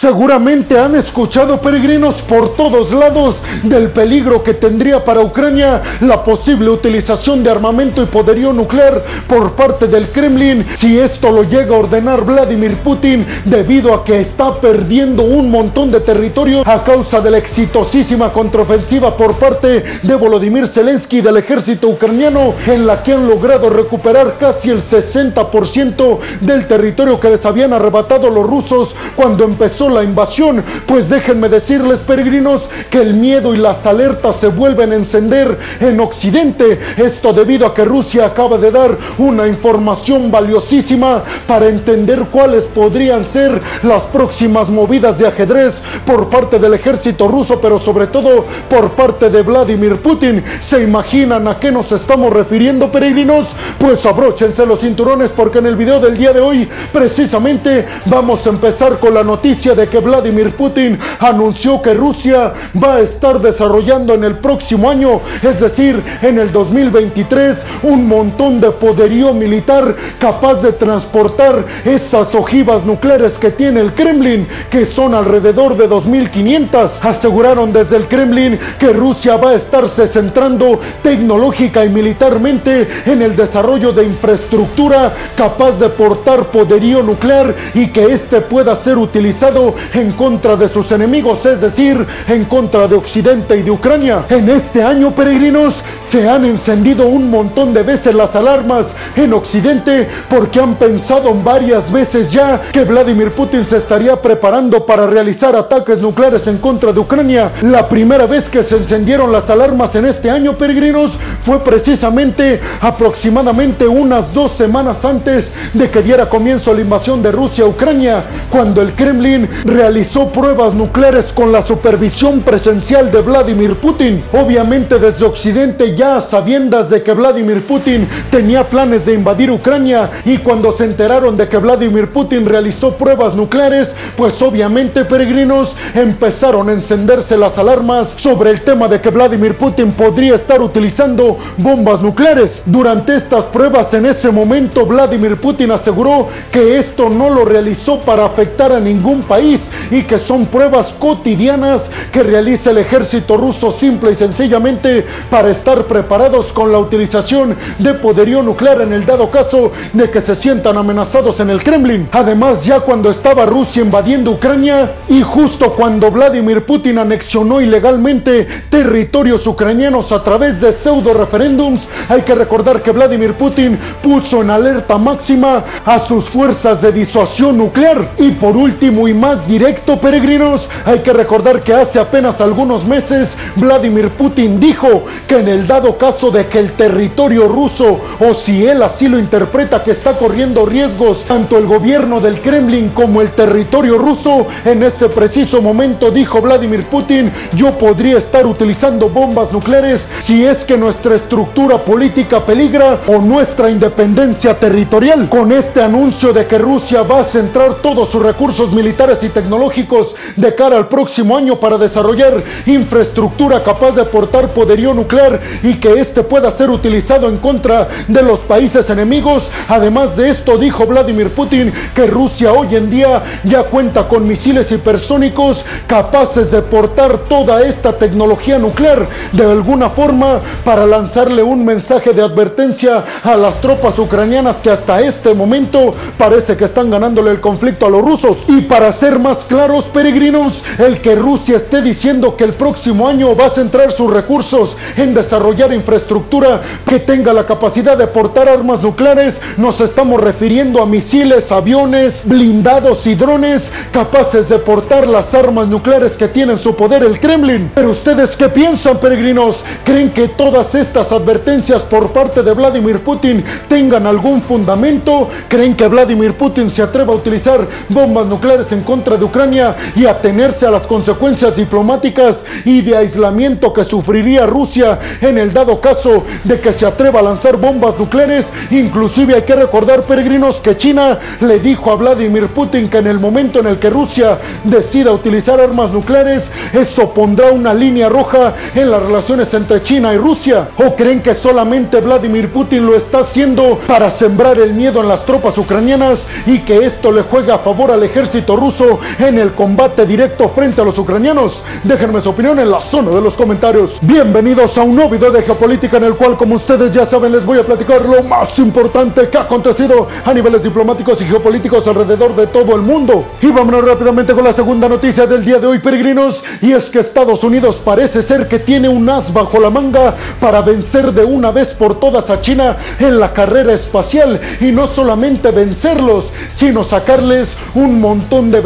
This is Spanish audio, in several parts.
Seguramente han escuchado peregrinos por todos lados del peligro que tendría para Ucrania la posible utilización de armamento y poderío nuclear por parte del Kremlin si esto lo llega a ordenar Vladimir Putin debido a que está perdiendo un montón de territorio a causa de la exitosísima contraofensiva por parte de Volodymyr Zelensky del ejército ucraniano en la que han logrado recuperar casi el 60% del territorio que les habían arrebatado los rusos cuando empezó la invasión, pues déjenme decirles peregrinos que el miedo y las alertas se vuelven a encender en Occidente. Esto debido a que Rusia acaba de dar una información valiosísima para entender cuáles podrían ser las próximas movidas de ajedrez por parte del ejército ruso, pero sobre todo por parte de Vladimir Putin. ¿Se imaginan a qué nos estamos refiriendo peregrinos? Pues abróchense los cinturones porque en el video del día de hoy precisamente vamos a empezar con la noticia de de que Vladimir Putin anunció que Rusia va a estar desarrollando en el próximo año, es decir, en el 2023, un montón de poderío militar capaz de transportar esas ojivas nucleares que tiene el Kremlin, que son alrededor de 2.500. Aseguraron desde el Kremlin que Rusia va a estarse centrando tecnológica y militarmente en el desarrollo de infraestructura capaz de portar poderío nuclear y que éste pueda ser utilizado en contra de sus enemigos, es decir, en contra de Occidente y de Ucrania. En este año, peregrinos, se han encendido un montón de veces las alarmas en Occidente porque han pensado varias veces ya que Vladimir Putin se estaría preparando para realizar ataques nucleares en contra de Ucrania. La primera vez que se encendieron las alarmas en este año, peregrinos, fue precisamente aproximadamente unas dos semanas antes de que diera comienzo la invasión de Rusia a Ucrania, cuando el Kremlin realizó pruebas nucleares con la supervisión presencial de Vladimir Putin. Obviamente desde Occidente ya sabiendas de que Vladimir Putin tenía planes de invadir Ucrania y cuando se enteraron de que Vladimir Putin realizó pruebas nucleares, pues obviamente peregrinos empezaron a encenderse las alarmas sobre el tema de que Vladimir Putin podría estar utilizando bombas nucleares. Durante estas pruebas en ese momento Vladimir Putin aseguró que esto no lo realizó para afectar a ningún país y que son pruebas cotidianas que realiza el ejército ruso simple y sencillamente para estar preparados con la utilización de poderío nuclear en el dado caso de que se sientan amenazados en el Kremlin. Además, ya cuando estaba Rusia invadiendo Ucrania y justo cuando Vladimir Putin anexionó ilegalmente territorios ucranianos a través de pseudo referéndums, hay que recordar que Vladimir Putin puso en alerta máxima a sus fuerzas de disuasión nuclear. Y por último y más directo, peregrinos, hay que recordar que hace apenas algunos meses Vladimir Putin dijo que en el dado caso de que el territorio ruso, o si él así lo interpreta que está corriendo riesgos, tanto el gobierno del Kremlin como el territorio ruso, en ese preciso momento dijo Vladimir Putin, yo podría estar utilizando bombas nucleares si es que nuestra estructura política peligra o nuestra independencia territorial. Con este anuncio de que Rusia va a centrar todos sus recursos militares y tecnológicos de cara al próximo año para desarrollar infraestructura capaz de aportar poderío nuclear y que éste pueda ser utilizado en contra de los países enemigos. Además de esto, dijo Vladimir Putin que Rusia hoy en día ya cuenta con misiles hipersónicos capaces de portar toda esta tecnología nuclear de alguna forma para lanzarle un mensaje de advertencia a las tropas ucranianas que hasta este momento parece que están ganándole el conflicto a los rusos. Y para hacer más claros, peregrinos, el que Rusia esté diciendo que el próximo año va a centrar sus recursos en desarrollar infraestructura que tenga la capacidad de portar armas nucleares, nos estamos refiriendo a misiles, aviones, blindados y drones capaces de portar las armas nucleares que tiene en su poder el Kremlin. Pero ustedes qué piensan, peregrinos? ¿Creen que todas estas advertencias por parte de Vladimir Putin tengan algún fundamento? ¿Creen que Vladimir Putin se atreva a utilizar bombas nucleares en contra de Ucrania y atenerse a las consecuencias diplomáticas y de aislamiento que sufriría Rusia en el dado caso de que se atreva a lanzar bombas nucleares. Inclusive hay que recordar, peregrinos, que China le dijo a Vladimir Putin que en el momento en el que Rusia decida utilizar armas nucleares, eso pondrá una línea roja en las relaciones entre China y Rusia. ¿O creen que solamente Vladimir Putin lo está haciendo para sembrar el miedo en las tropas ucranianas y que esto le juega a favor al ejército ruso en el combate directo frente a los ucranianos. Déjenme su opinión en la zona de los comentarios. Bienvenidos a un nuevo video de geopolítica en el cual, como ustedes ya saben, les voy a platicar lo más importante que ha acontecido a niveles diplomáticos y geopolíticos alrededor de todo el mundo. Y vámonos rápidamente con la segunda noticia del día de hoy, peregrinos, y es que Estados Unidos parece ser que tiene un as bajo la manga para vencer de una vez por todas a China en la carrera espacial y no solamente vencerlos, sino sacarles un montón de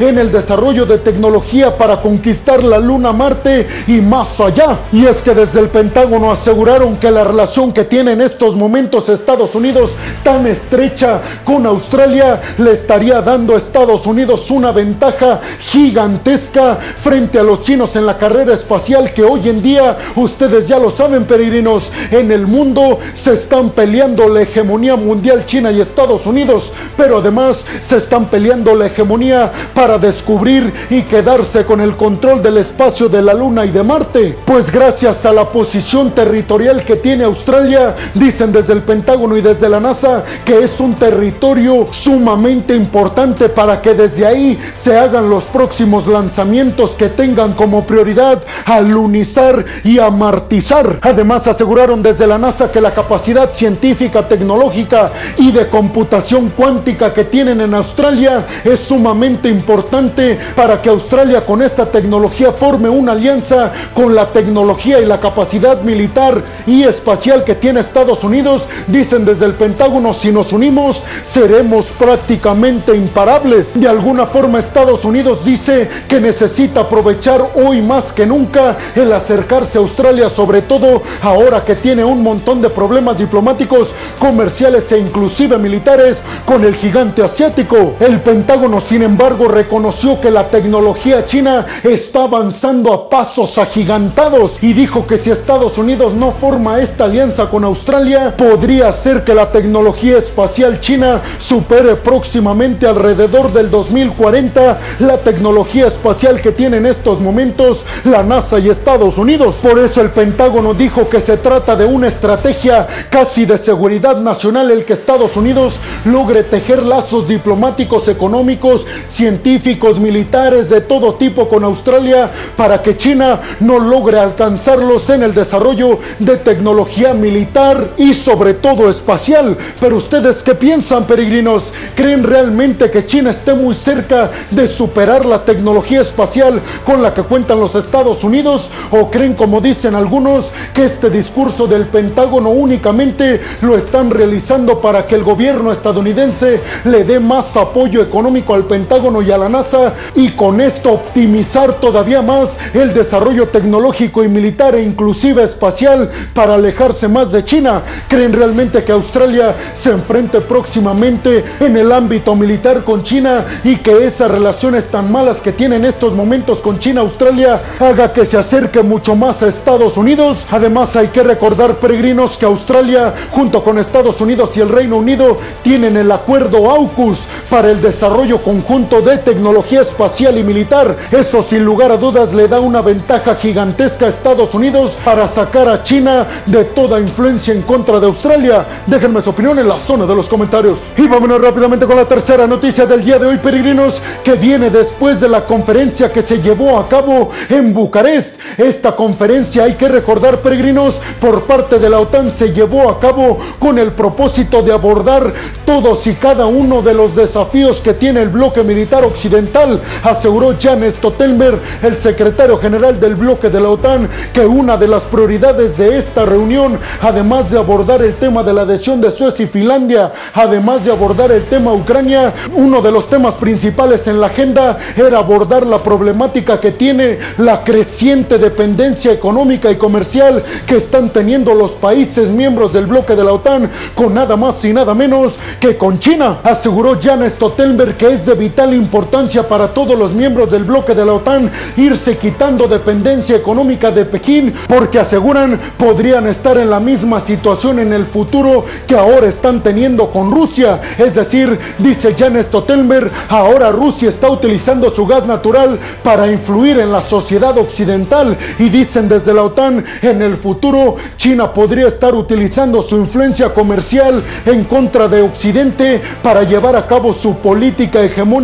en el desarrollo de tecnología para conquistar la Luna, Marte y más allá. Y es que desde el Pentágono aseguraron que la relación que tiene en estos momentos Estados Unidos tan estrecha con Australia le estaría dando a Estados Unidos una ventaja gigantesca frente a los chinos en la carrera espacial que hoy en día, ustedes ya lo saben peregrinos, en el mundo se están peleando la hegemonía mundial China y Estados Unidos, pero además se están peleando la hegemonía para descubrir y quedarse con el control del espacio de la Luna y de Marte. Pues gracias a la posición territorial que tiene Australia, dicen desde el Pentágono y desde la NASA que es un territorio sumamente importante para que desde ahí se hagan los próximos lanzamientos que tengan como prioridad alunizar y amartizar. Además aseguraron desde la NASA que la capacidad científica, tecnológica y de computación cuántica que tienen en Australia es sumamente importante para que Australia con esta tecnología forme una alianza con la tecnología y la capacidad militar y espacial que tiene Estados Unidos. Dicen desde el Pentágono, si nos unimos, seremos prácticamente imparables. De alguna forma Estados Unidos dice que necesita aprovechar hoy más que nunca el acercarse a Australia, sobre todo ahora que tiene un montón de problemas diplomáticos, comerciales e inclusive militares con el gigante asiático. El Pentágono, sin embargo, reconoció que la tecnología china está avanzando a pasos agigantados y dijo que si Estados Unidos no forma esta alianza con Australia, podría ser que la tecnología espacial china supere próximamente alrededor del 2040 la tecnología espacial que tiene en estos momentos la NASA y Estados Unidos. Por eso el Pentágono dijo que se trata de una estrategia casi de seguridad nacional el que Estados Unidos logre tejer lazos diplomáticos, económicos, científicos, militares de todo tipo con Australia para que China no logre alcanzarlos en el desarrollo de tecnología militar y sobre todo espacial. Pero ustedes qué piensan, peregrinos? ¿Creen realmente que China esté muy cerca de superar la tecnología espacial con la que cuentan los Estados Unidos? ¿O creen, como dicen algunos, que este discurso del Pentágono únicamente lo están realizando para que el gobierno estadounidense le dé más apoyo económico al Pentágono y a la NASA y con esto optimizar todavía más el desarrollo tecnológico y militar e inclusive espacial para alejarse más de China? ¿Creen realmente que Australia se enfrente próximamente en el ámbito militar con China y que esas relaciones tan malas que tiene en estos momentos con China Australia haga que se acerque mucho más a Estados Unidos? Además hay que recordar peregrinos que Australia junto con Estados Unidos y el Reino Unido tienen el acuerdo AUKUS para el desarrollo conjunto de tecnología espacial y militar. Eso sin lugar a dudas le da una ventaja gigantesca a Estados Unidos para sacar a China de toda influencia en contra de Australia. Déjenme su opinión en la zona de los comentarios. Y vámonos rápidamente con la tercera noticia del día de hoy, peregrinos, que viene después de la conferencia que se llevó a cabo en Bucarest. Esta conferencia, hay que recordar, peregrinos, por parte de la OTAN se llevó a cabo con el propósito de abordar todos y cada uno de los desafíos que tiene el bloque militar occidental, aseguró Jan Stoltenberg, el secretario general del bloque de la OTAN, que una de las prioridades de esta reunión, además de abordar el tema de la adhesión de Suecia y Finlandia, además de abordar el tema Ucrania, uno de los temas principales en la agenda era abordar la problemática que tiene la creciente dependencia económica y comercial que están teniendo los países miembros del bloque de la OTAN con nada más y nada menos que con China. Aseguró Jan Stoltenberg que es de vital importancia para todos los miembros del bloque de la OTAN irse quitando dependencia económica de Pekín porque aseguran podrían estar en la misma situación en el futuro que ahora están teniendo con Rusia. Es decir, dice Jan Stoltenberg, ahora Rusia está utilizando su gas natural para influir en la sociedad occidental y dicen desde la OTAN en el futuro China podría estar utilizando su influencia comercial en contra de Occidente para llevar a cabo su política hegemónica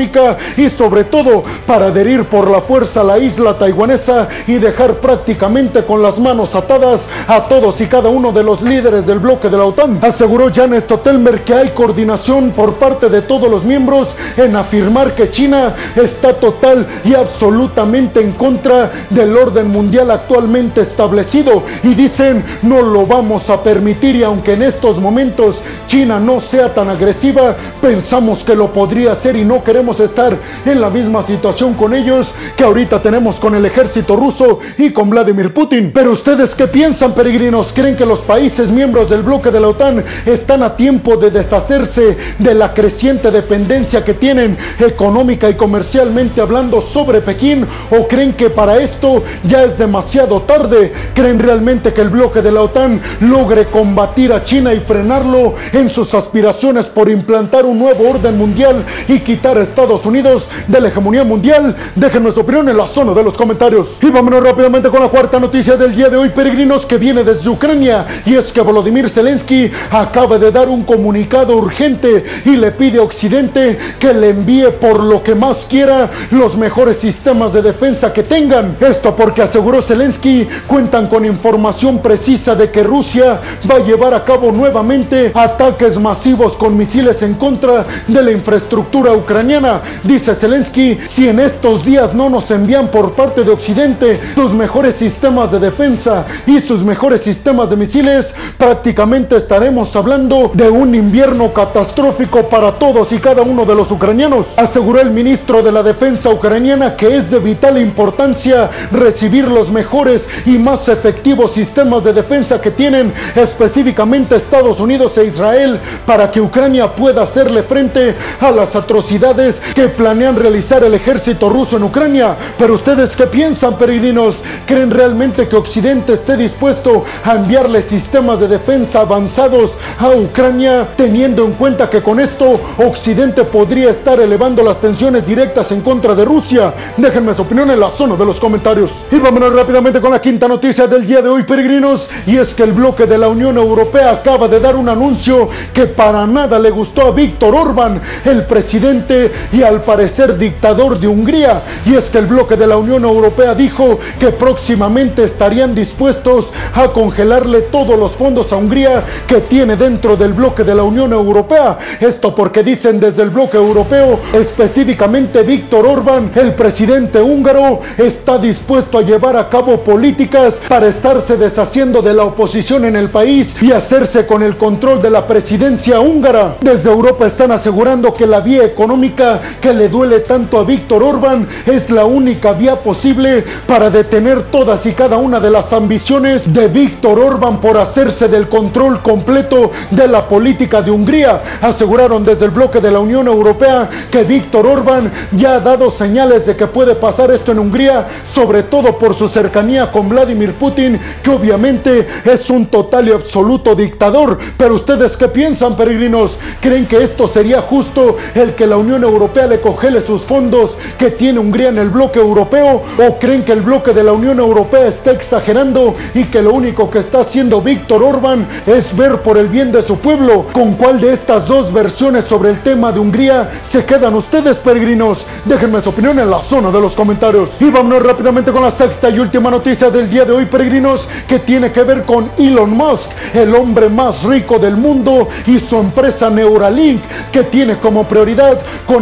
y sobre todo para adherir por la fuerza a la isla taiwanesa y dejar prácticamente con las manos atadas a todos y cada uno de los líderes del bloque de la OTAN. Aseguró Jan Stoltenberg que hay coordinación por parte de todos los miembros en afirmar que China está total y absolutamente en contra del orden mundial actualmente establecido y dicen no lo vamos a permitir y aunque en estos momentos China no sea tan agresiva, pensamos que lo podría hacer y no queremos estar en la misma situación con ellos que ahorita tenemos con el ejército ruso y con Vladimir Putin. Pero ustedes qué piensan, peregrinos? ¿Creen que los países miembros del bloque de la OTAN están a tiempo de deshacerse de la creciente dependencia que tienen económica y comercialmente hablando sobre Pekín? ¿O creen que para esto ya es demasiado tarde? ¿Creen realmente que el bloque de la OTAN logre combatir a China y frenarlo en sus aspiraciones por implantar un nuevo orden mundial y quitar a Estados Unidos de la hegemonía mundial? Déjenme su opinión en la zona de los comentarios. Y vámonos rápidamente con la cuarta noticia del día de hoy, peregrinos, que viene desde Ucrania. Y es que Volodymyr Zelensky acaba de dar un comunicado urgente y le pide a Occidente que le envíe por lo que más quiera los mejores sistemas de defensa que tengan. Esto porque aseguró Zelensky cuentan con información precisa de que Rusia va a llevar a cabo nuevamente ataques masivos con misiles en contra de la infraestructura ucraniana. Dice Zelensky, si en estos días no nos envían por parte de Occidente sus mejores sistemas de defensa y sus mejores sistemas de misiles, prácticamente estaremos hablando de un invierno catastrófico para todos y cada uno de los ucranianos. Aseguró el ministro de la Defensa ucraniana que es de vital importancia recibir los mejores y más efectivos sistemas de defensa que tienen específicamente Estados Unidos e Israel para que Ucrania pueda hacerle frente a las atrocidades que planean realizar el ejército ruso en Ucrania. Pero ustedes qué piensan, peregrinos? ¿Creen realmente que Occidente esté dispuesto a enviarle sistemas de defensa avanzados a Ucrania, teniendo en cuenta que con esto Occidente podría estar elevando las tensiones directas en contra de Rusia? Déjenme su opinión en la zona de los comentarios. Y vámonos rápidamente con la quinta noticia del día de hoy, peregrinos, y es que el bloque de la Unión Europea acaba de dar un anuncio que para nada le gustó a Víctor Orban, el presidente y al parecer dictador de Hungría, y es que el bloque de la Unión Europea dijo que próximamente estarían dispuestos a congelarle todos los fondos a Hungría que tiene dentro del bloque de la Unión Europea. Esto porque dicen desde el bloque europeo, específicamente Víctor Orban, el presidente húngaro, está dispuesto a llevar a cabo políticas para estarse deshaciendo de la oposición en el país y hacerse con el control de la presidencia húngara. Desde Europa están asegurando que la vía económica que le duele tanto a Víctor Orban es la única vía posible para detener todas y cada una de las ambiciones de Víctor Orban por hacerse del control completo de la política de Hungría. Aseguraron desde el bloque de la Unión Europea que Víctor Orban ya ha dado señales de que puede pasar esto en Hungría, sobre todo por su cercanía con Vladimir Putin, que obviamente es un total y absoluto dictador. Pero ustedes qué piensan, peregrinos? ¿Creen que esto sería justo el que la Unión Europea le congele sus fondos que tiene Hungría en el bloque europeo? ¿O creen que el bloque de la Unión Europea está exagerando y que lo único que está haciendo Víctor Orban es ver por el bien de su pueblo? ¿Con cuál de estas dos versiones sobre el tema de Hungría se quedan ustedes, peregrinos? Déjenme su opinión en la zona de los comentarios. Y vámonos rápidamente con la sexta y última noticia del día de hoy, peregrinos, que tiene que ver con Elon Musk, el hombre más rico del mundo y su empresa Neuralink, que tiene como prioridad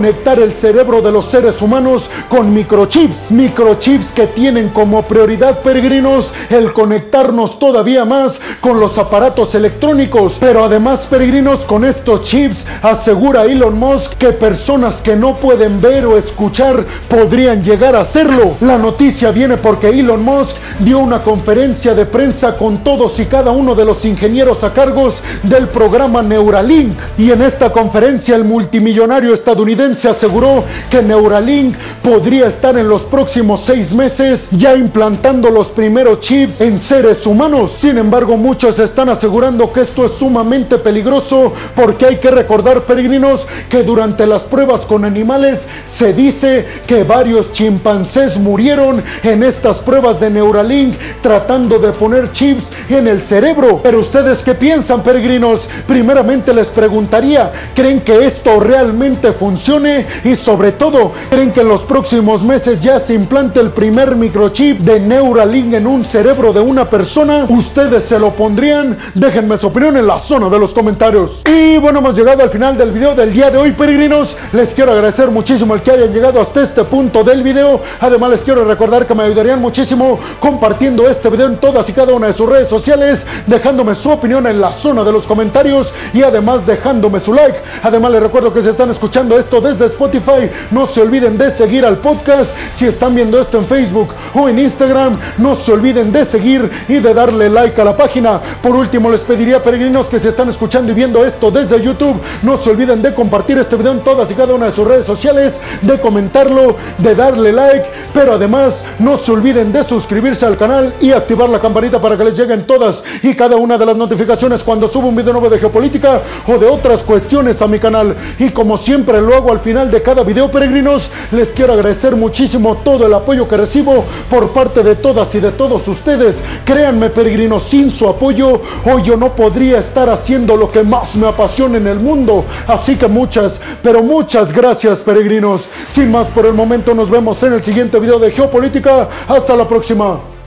conectar el cerebro de los seres humanos con microchips. Microchips que tienen como prioridad, peregrinos, el conectarnos todavía más con los aparatos electrónicos. Pero además, peregrinos, con estos chips, asegura Elon Musk que personas que no pueden ver o escuchar podrían llegar a hacerlo. La noticia viene porque Elon Musk dio una conferencia de prensa con todos y cada uno de los ingenieros a cargos del programa Neuralink. Y en esta conferencia el multimillonario estadounidense aseguró que Neuralink podría estar en los próximos seis meses ya implantando los primeros chips en seres humanos. Sin embargo, muchos están asegurando que esto es sumamente peligroso porque hay que recordar, peregrinos, que durante las pruebas con animales se dice que varios chimpancés murieron en estas pruebas de Neuralink tratando de poner chips en el cerebro. Pero ustedes qué piensan, peregrinos? Primeramente les preguntaría, ¿creen que esto realmente funcione y sobre todo, ¿creen que en los próximos meses ya se implante el primer microchip de Neuralink en un cerebro de una persona? ¿Ustedes se lo pondrían? Déjenme su opinión en la zona de los comentarios. Y bueno, hemos llegado al final del video del día de hoy, peregrinos. Les quiero agradecer muchísimo el que hayan llegado hasta este punto del video. Además, les quiero recordar que me ayudarían muchísimo compartiendo este video en todas y cada una de sus redes sociales, dejándome su opinión en la zona de los comentarios y además dejándome su like. Además, les recuerdo que si están escuchando esto desde Spotify, no se olviden de seguir al podcast. Si están viendo esto en Facebook o en Instagram, no se olviden de seguir y de darle like a la página. Por último, les pediría, peregrinos, que si están escuchando y viendo esto desde YouTube, no se olviden de compartir este video en todas y cada una de sus redes sociales, de comentarlo, de darle like, pero además no se olviden de suscribirse al canal y activar la campanita para que les lleguen todas y cada una de las notificaciones cuando subo un video nuevo de geopolítica o de otras cuestiones a mi canal. Y como siempre lo hago al final de cada video, peregrinos, les quiero agradecer muchísimo todo el apoyo que recibo por parte de todas y de todos ustedes. Créanme, peregrinos, sin su apoyo, hoy yo no podría estar haciendo lo que más me apasiona en el mundo. Así que muchas, pero muchas gracias, peregrinos. Sin más por el momento, nos vemos en el siguiente video de geopolítica. Hasta la próxima.